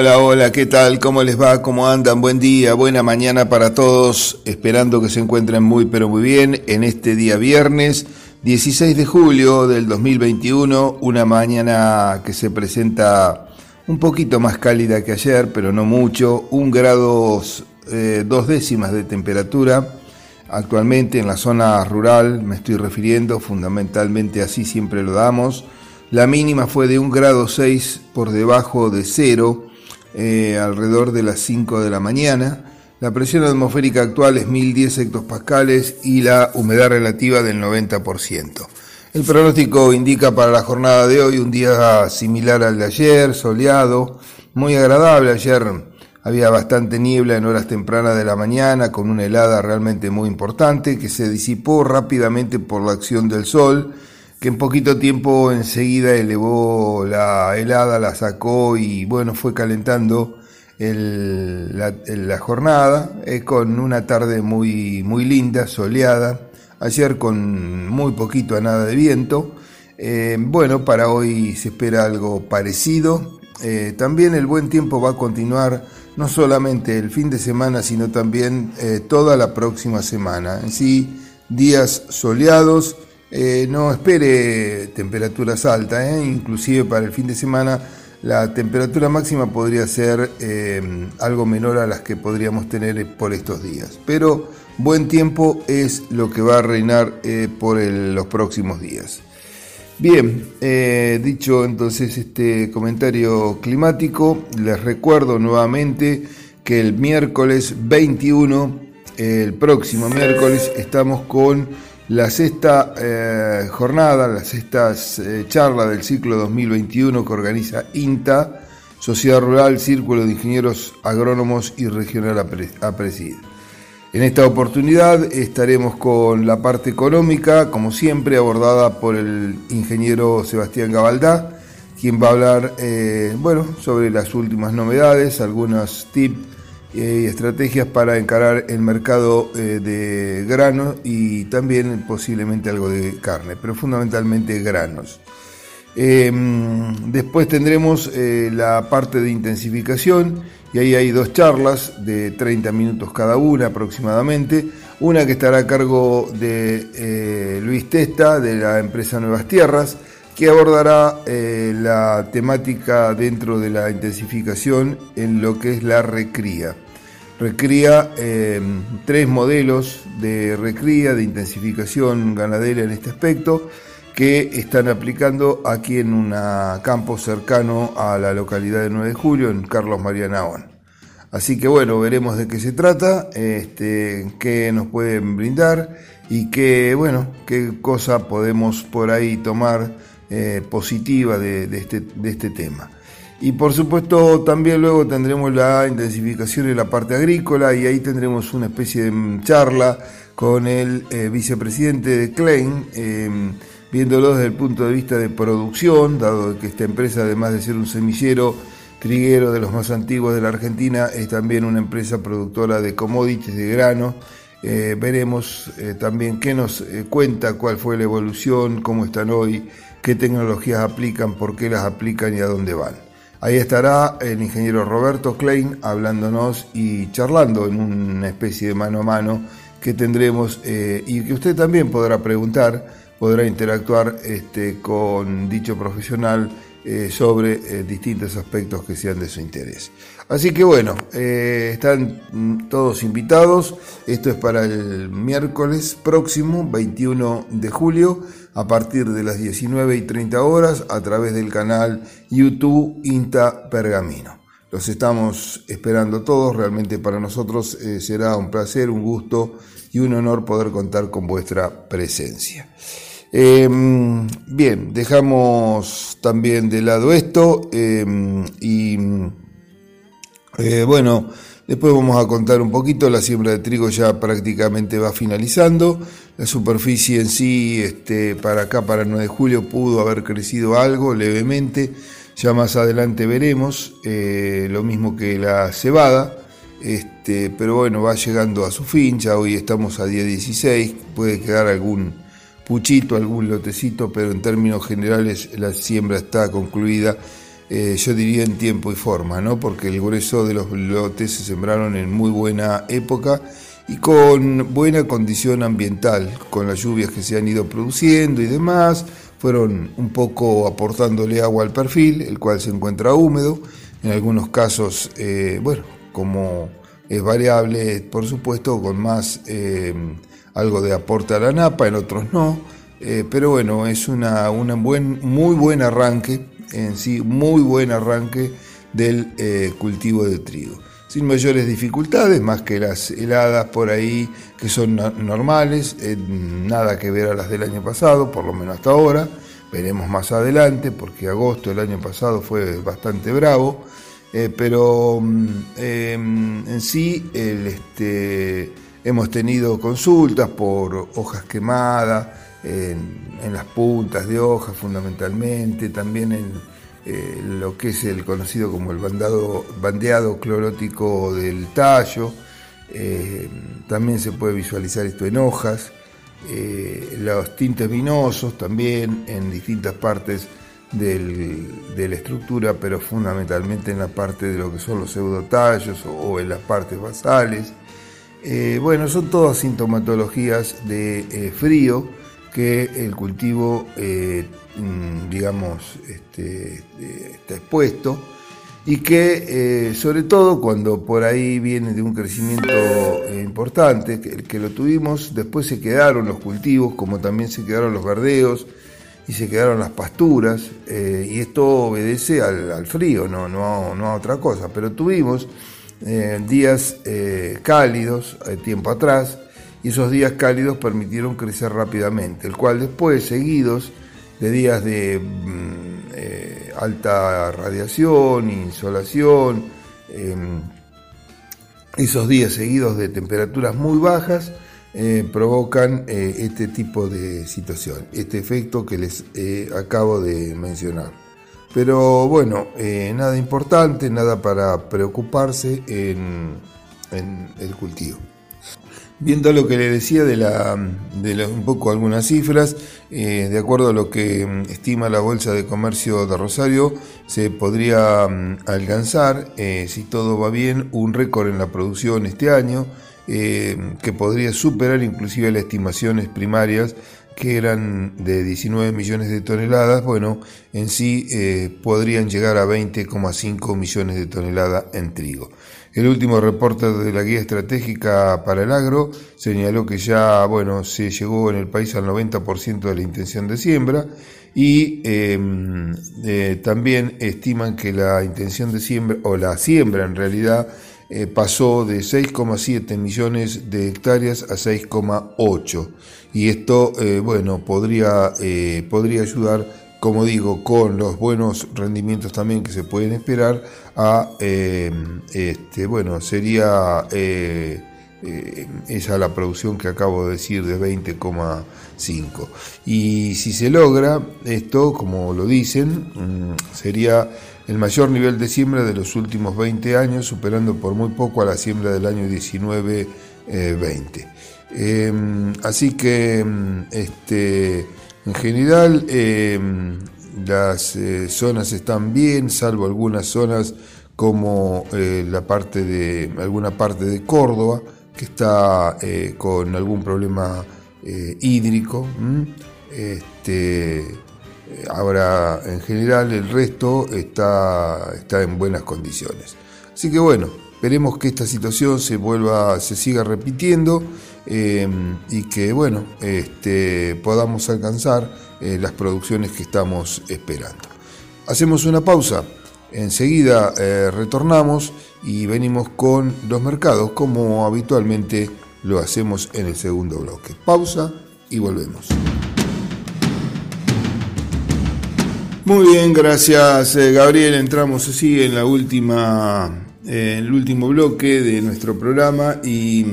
Hola, hola, ¿qué tal? ¿Cómo les va? ¿Cómo andan? Buen día, buena mañana para todos, esperando que se encuentren muy pero muy bien en este día viernes 16 de julio del 2021, una mañana que se presenta un poquito más cálida que ayer, pero no mucho, un grado eh, dos décimas de temperatura. Actualmente en la zona rural me estoy refiriendo, fundamentalmente así siempre lo damos. La mínima fue de un grado 6 por debajo de cero, eh, alrededor de las 5 de la mañana. La presión atmosférica actual es 1010 hectopascales y la humedad relativa del 90%. El pronóstico indica para la jornada de hoy un día similar al de ayer, soleado, muy agradable. Ayer había bastante niebla en horas tempranas de la mañana, con una helada realmente muy importante que se disipó rápidamente por la acción del sol que en poquito tiempo enseguida elevó la helada, la sacó y bueno, fue calentando la, jornada eh, con una tarde muy, muy linda, soleada, ayer con muy poquito a nada de viento. Eh, bueno, para hoy se espera algo parecido. Eh, también el buen tiempo va a continuar no solamente el fin de semana, sino también toda la próxima semana. En sí, días soleados, eh, no espere temperaturas altas, ¿eh? inclusive para el fin de semana la temperatura máxima podría ser eh, algo menor a las que podríamos tener por estos días. Pero buen tiempo es lo que va a reinar por los próximos días. Bien, dicho entonces este comentario climático, les recuerdo nuevamente que el miércoles 21, el próximo miércoles, estamos con la sexta eh, jornada, la sexta eh, charla del ciclo 2021 que organiza INTA, Sociedad Rural, Círculo de Ingenieros Agrónomos y Regional APRESID. En esta oportunidad estaremos con la parte económica, como siempre, abordada por el ingeniero Sebastián Gabaldá, quien va a hablar eh, bueno, sobre las últimas novedades, algunos tips estrategias para encarar el mercado eh, de granos y también posiblemente algo de carne, pero fundamentalmente granos. Em, después tendremos eh, la parte de intensificación y ahí hay dos charlas de 30 minutos cada una aproximadamente. Una que estará a cargo de eh, Luis Testa de la empresa Nuevas Tierras, que abordará la temática dentro de la intensificación en lo que es la recría recría em, tres modelos de recría, de intensificación ganadera en este aspecto, que están aplicando aquí en un campo cercano a la localidad de 9 de julio, en Carlos María Naón. Así que bueno, veremos de qué se trata, este, qué nos pueden brindar y qué, bueno, qué cosa podemos por ahí tomar eh, positiva de, este, de este tema. Y por supuesto también luego tendremos la intensificación en la parte agrícola y ahí tendremos una especie de charla con el eh, vicepresidente de Klein, em, viéndolo desde el punto de vista de producción, dado que esta empresa además de ser un semillero triguero de los más antiguos de la Argentina, es también una empresa productora de commodities de grano. Eh, veremos eh, también qué nos cuenta, cuál fue la evolución, cómo están hoy, qué tecnologías aplican, por qué las aplican y a dónde van. Ahí estará el ingeniero Roberto Klein hablándonos y charlando en una especie de mano a mano que tendremos eh, y que usted también podrá preguntar, podrá interactuar este, con dicho profesional eh, sobre eh, distintos aspectos que sean de su interés. Así que bueno, están todos invitados. Esto es para el miércoles próximo, 21 de julio a partir de las 19 y 30 horas a través del canal YouTube INTA Pergamino. Los estamos esperando todos, realmente para nosotros eh, será un placer, un gusto y un honor poder contar con vuestra presencia. Em, bien, dejamos también de lado esto em, y eh, bueno, Después vamos a contar un poquito, la siembra de trigo ya prácticamente va finalizando. La superficie en sí, este, para acá, para el 9 de julio, pudo haber crecido algo levemente. Ya más adelante veremos, eh, lo mismo que la cebada. Este, pero bueno, va llegando a su fin, ya hoy estamos a día 16, puede quedar algún puchito, algún lotecito, pero en términos generales la siembra está concluida eh, yo diría en tiempo y forma, ¿no? porque el grueso de los lotes se sembraron en muy buena época y con buena condición ambiental, con las lluvias que se han ido produciendo y demás, fueron un poco aportándole agua al perfil, el cual se encuentra húmedo, en algunos casos, eh, bueno, como es variable, por supuesto, con más eh, algo de aporte a la napa, en otros no, pero bueno, es una, una buen, muy buen arranque en sí muy buen arranque del eh, cultivo de trigo. Sin mayores dificultades, más que las heladas por ahí que son normales, eh, nada que ver a las del año pasado, por lo menos hasta ahora. Veremos más adelante, porque agosto del año pasado fue bastante bravo. Eh, pero mm, em, en sí este, hemos tenido consultas por hojas quemadas, en, las puntas de hojas fundamentalmente, también en eh, lo que es el conocido como el bandado, bandeado clorótico del tallo. Eh, también se puede visualizar esto en hojas. Eh, los tintes vinosos también en distintas partes de la estructura, pero fundamentalmente en la parte de lo que son los pseudotallos o, o en las partes basales. bueno, son todas sintomatologías de frío que el cultivo, eh, mm, digamos, este, está expuesto y que eh, sobre todo cuando por ahí viene de un crecimiento eh, importante, que, que, lo tuvimos, después se quedaron los cultivos, como también se quedaron los verdeos y se quedaron las pasturas, y esto obedece al, frío, no, no, no, a otra cosa, pero tuvimos días cálidos tiempo atrás, y esos días cálidos permitieron crecer rápidamente, el cual después, seguidos de días de mm, eh, alta radiación, insolación, em, esos días seguidos de temperaturas muy bajas, eh, provocan eh, este tipo de situación, este efecto que les acabo de mencionar. Pero bueno, nada importante, nada para preocuparse en el cultivo. Viendo lo que le decía de, la, de un poco algunas cifras, eh, de acuerdo a lo que mm, estima la Bolsa de Comercio de Rosario, se podría mm, alcanzar, eh, si todo va bien, un récord en la producción este año, eh, que podría superar inclusive las estimaciones primarias que eran de 19 millones de toneladas, bueno, en sí podrían llegar a 20,5 millones de toneladas en trigo. El último reporte de la guía estratégica para el agro señaló que ya bueno, se llegó en el país al 90% de la intención de siembra y em, eh, también estiman que la intención de siembra, o la siembra en realidad, eh, pasó de 6,7 millones de hectáreas a 6,8 y esto eh, bueno podría, podría ayudar como digo, con los buenos rendimientos también que se pueden esperar, eh, este, bueno, sería eh, eh, esa la producción que acabo de decir de 20,5. Y si se logra esto, como lo dicen, mm, sería el mayor nivel de siembra de los últimos 20 años, superando por muy poco a la siembra del año 19-20. así que, mm, este, en general, em, las eh, zonas están bien, salvo algunas zonas como eh, la parte de alguna parte de Córdoba que está eh, con algún problema hídrico. Este, ahora, en general, el resto está, está en buenas condiciones. Así que bueno, Esperemos que esta situación se vuelva, se siga repitiendo em, y que bueno, este, podamos alcanzar eh, las producciones que estamos esperando. Hacemos una pausa, enseguida eh, retornamos y venimos con los mercados como habitualmente lo hacemos en el segundo bloque. Pausa y volvemos. Muy bien, gracias eh, Gabriel. Entramos así en la última en el último bloque de nuestro programa y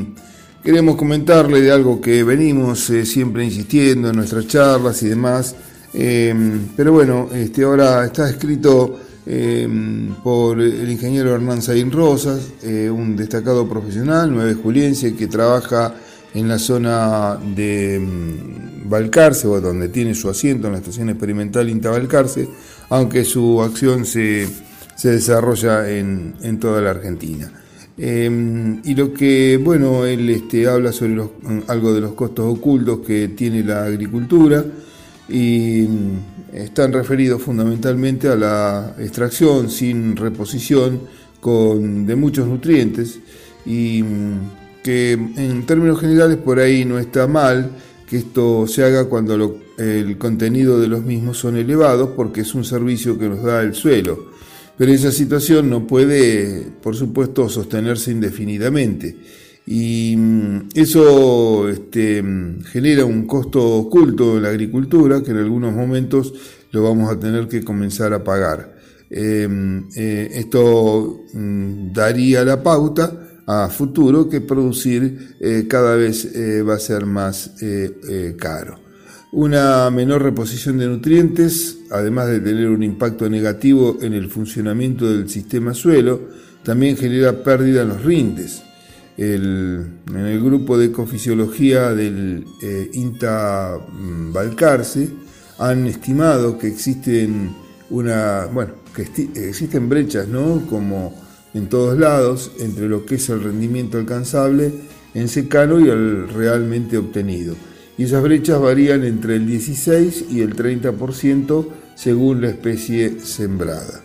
queremos comentarle de algo que venimos eh, siempre insistiendo en nuestras charlas y demás. Em, pero bueno, este, ahora está escrito em, por el ingeniero Hernán Saín Rosas, eh, un destacado profesional, nueve juliense, que trabaja en la zona de em, Balcarce, o donde tiene su asiento en la estación experimental Inta Balcarce, aunque su acción se, desarrolla en, toda la Argentina. Em, y lo que, bueno, él este, habla sobre algo de los costos ocultos que tiene la agricultura y mm, están referidos fundamentalmente a la extracción sin reposición con, de muchos nutrientes y mm, que en términos generales por ahí no está mal que esto se haga cuando el contenido de los mismos son elevados porque es un servicio que nos da el suelo. Pero esa situación no puede, por supuesto, sostenerse indefinidamente. Y mm, eso este, genera un costo oculto en la agricultura que en algunos momentos lo vamos a tener que comenzar a pagar. Em, eh, esto mm, daría la pauta a futuro que producir eh, cada vez eh, va a ser más caro. Una menor reposición de nutrientes, además de tener un impacto negativo en el funcionamiento del sistema suelo, también genera pérdida en los rindes en el grupo de ecofisiología del eh, INTA mm, Balcarce han estimado que existen que existen brechas, ¿no? Como en todos lados, entre lo que es el rendimiento alcanzable en secano y el realmente obtenido. Y esas brechas varían entre el 16 y el 30% según la especie sembrada.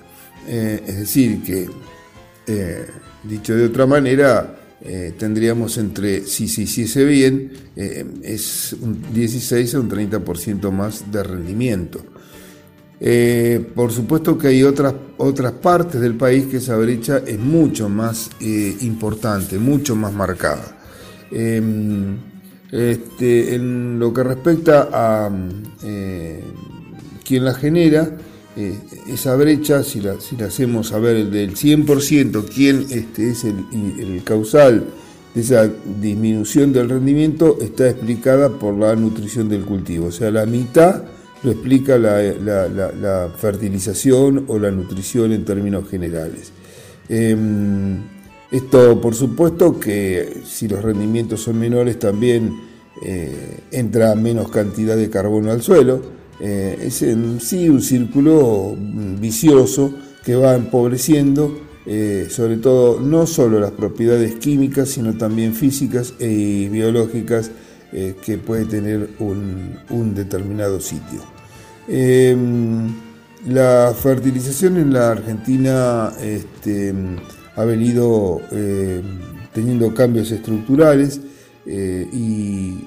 Eh, es decir, que, eh, dicho de otra manera, eh, tendríamos entre, si se hiciese bien, es un 16 a un 30% más de rendimiento. Por supuesto que hay otras, otras partes del país que esa brecha es mucho más importante, mucho más marcada. Este, en lo que respecta a quien la genera, eh, esa brecha, si la, si la hacemos saber del 100%, quién este, es el, causal de esa disminución del rendimiento, está explicada por la nutrición del cultivo. O sea, la mitad lo explica la, fertilización o la nutrición en términos generales. Em, esto, por supuesto, que si los rendimientos son menores, también eh, entra menos cantidad de carbono al suelo eh, es en sí un círculo vicioso que va empobreciendo eh, sobre todo no solo las propiedades químicas, sino también físicas y biológicas eh, que puede tener un, determinado sitio. Em, la fertilización en la Argentina este, ha venido teniendo cambios estructurales y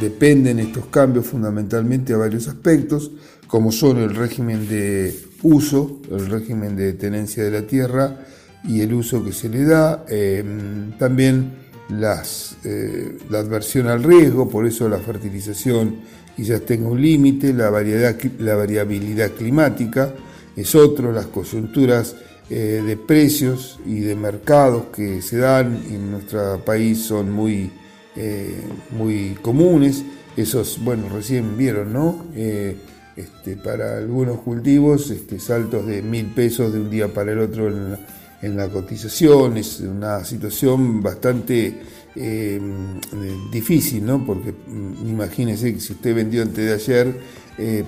dependen estos cambios fundamentalmente a varios aspectos, como son el régimen de uso, el régimen de tenencia de la tierra y el uso que se le da, em, también eh, la adversión al riesgo, por eso la fertilización quizás tenga un límite, la variabilidad climática es otro, las coyunturas eh, de precios y de mercados que se dan en nuestro país son muy eh, muy comunes. Esos, bueno, recién vieron, ¿no? Eh, este, para algunos cultivos, este, saltos de mil pesos de un día para el otro en la, cotización. Es una situación bastante difícil, ¿no? Porque mm, imagínense que si usted vendió antes de ayer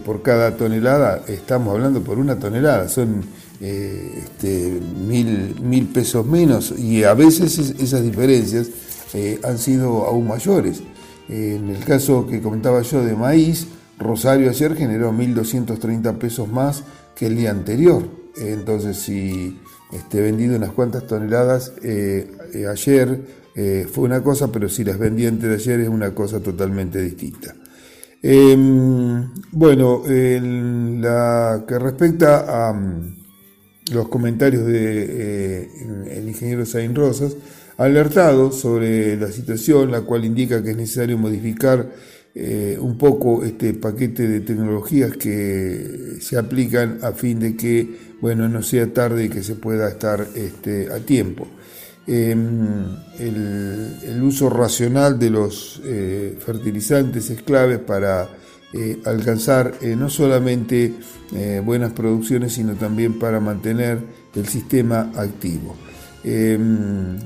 por cada tonelada, estamos hablando por una tonelada, son este, mil, mil pesos menos y a veces esas diferencias eh, han sido aún mayores. en el caso que comentaba yo de maíz, Rosario ayer generó 1.230 pesos más que el día anterior. entonces, si este, vendido unas cuantas toneladas eh, eh, ayer fue una cosa, pero si las vendí antes de ayer es una cosa totalmente distinta. Em, bueno, en la que respecta a los comentarios del de, ingeniero Sain Rosas, alertado sobre la situación, la cual indica que es necesario modificar eh, un poco este paquete de tecnologías que se aplican a fin de que bueno, no sea tarde y que se pueda estar este, a tiempo. Em, el, uso racional de los eh, fertilizantes es clave para eh, alcanzar no solamente buenas producciones, sino también para mantener el sistema activo. Em,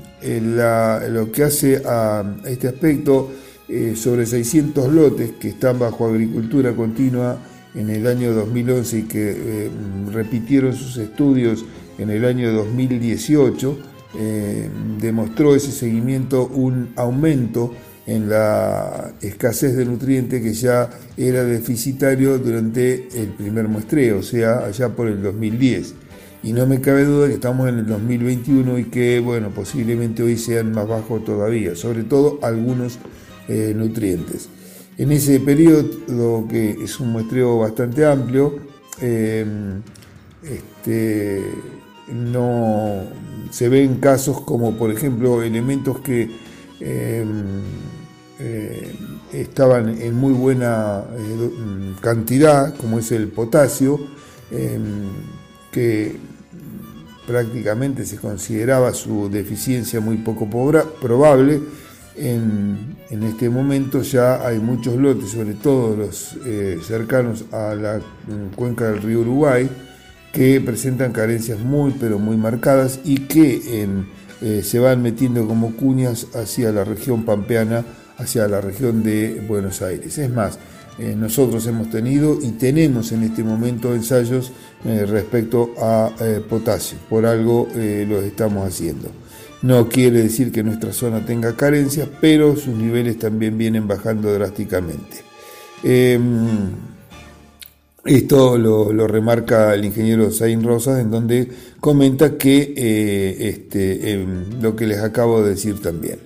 lo que hace a, este aspecto, eh, sobre 600 lotes que están bajo agricultura continua en el año 2011 y que eh, repitieron sus estudios en el año 2018, eh, demostró ese seguimiento un aumento en la escasez de nutrientes que ya era deficitario durante el primer muestreo, o sea, allá por el 2010. Y no me cabe duda que estamos en el 2021 y que, bueno, posiblemente hoy sean más bajos todavía, sobre todo algunos eh, nutrientes. En ese periodo, que es un muestreo bastante amplio, eh, este, no se ven casos como, por ejemplo, elementos que em, eh, estaban en muy buena cantidad, como es el potasio, em, que prácticamente se consideraba su deficiencia muy poco probable, en, este momento ya hay muchos lotes, sobre todo los eh, cercanos a la cuenca del río Uruguay, que presentan carencias muy pero muy marcadas y que eh, se van metiendo como cuñas hacia la región pampeana, hacia la región de Buenos Aires. Es más, eh, nosotros hemos tenido y tenemos en este momento ensayos respecto a potasio, por algo los estamos haciendo. No quiere decir que nuestra zona tenga carencias, pero sus niveles también vienen bajando drásticamente. Em, esto lo, remarca el ingeniero Zain Rosas, en donde comenta que eh, este, em, lo que les acabo de decir también.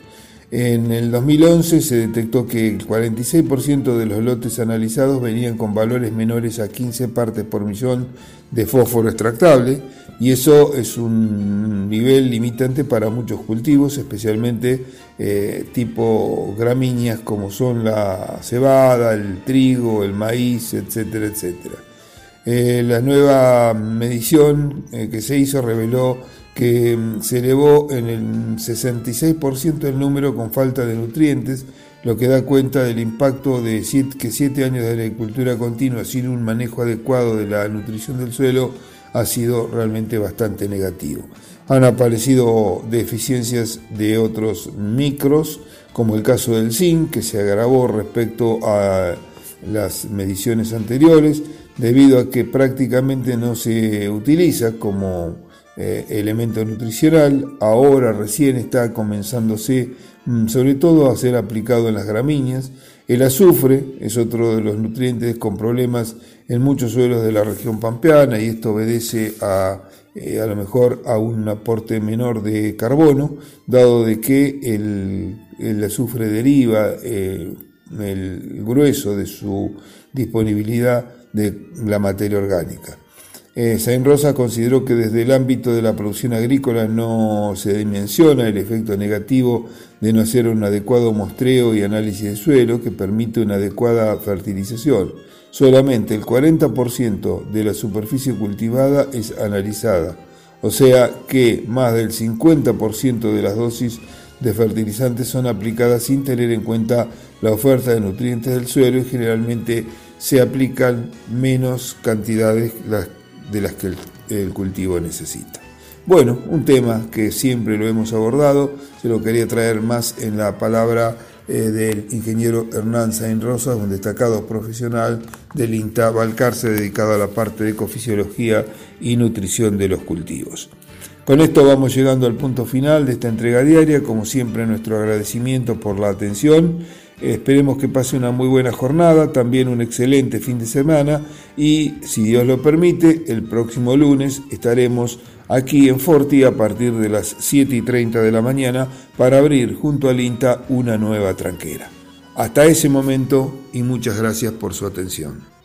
En el 2011 se detectó que el 46% de los lotes analizados venían con valores menores a 15 partes por millón de fósforo extractable, y eso es un nivel limitante para muchos cultivos, especialmente eh, tipo gramíneas como son la cebada, el trigo, el maíz, etcétera, etcétera. Eh, la nueva medición eh, que se hizo reveló que mm, se elevó en el 66% el número con falta de nutrientes, lo que da cuenta del impacto de que siete años de agricultura continua sin un manejo adecuado de la nutrición del suelo ha sido realmente bastante negativo. Han aparecido deficiencias de otros micros, como el caso del zinc, que se agravó respecto a las mediciones anteriores, debido a que prácticamente no se utiliza como eh, elemento nutricional, ahora recién está comenzándose mm, sobre todo a ser aplicado en las gramíneas. El azufre es otro de los nutrientes con problemas en muchos suelos de la región pampeana y esto obedece a, eh, a lo mejor a un aporte menor de carbono, dado de que el, azufre deriva eh, el grueso de su disponibilidad de la materia orgánica. Eh, Rosa consideró que desde el ámbito de la producción agrícola no se dimensiona el efecto negativo de no hacer un adecuado muestreo y análisis de suelo que permite una adecuada fertilización. Solamente el 40% de la superficie cultivada es analizada, o sea que más del 50% de las dosis de fertilizantes son aplicadas sin tener en cuenta la oferta de nutrientes del suelo y generalmente se aplican menos cantidades de las que el cultivo necesita. Bueno, un tema que siempre lo hemos abordado, se lo quería traer más en la palabra eh, del ingeniero Hernán Sain Rosas, un destacado profesional del INTA Balcarce dedicado a la parte de ecofisiología y nutrición de los cultivos. Con esto vamos llegando al punto final de esta entrega diaria, como siempre nuestro agradecimiento por la atención. Esperemos que pase una muy buena jornada, también un excelente fin de semana y, si Dios lo permite, el próximo lunes estaremos aquí en Forti a partir de las 7 y 30 de la mañana para abrir junto al INTA una nueva tranquera. Hasta ese momento y muchas gracias por su atención.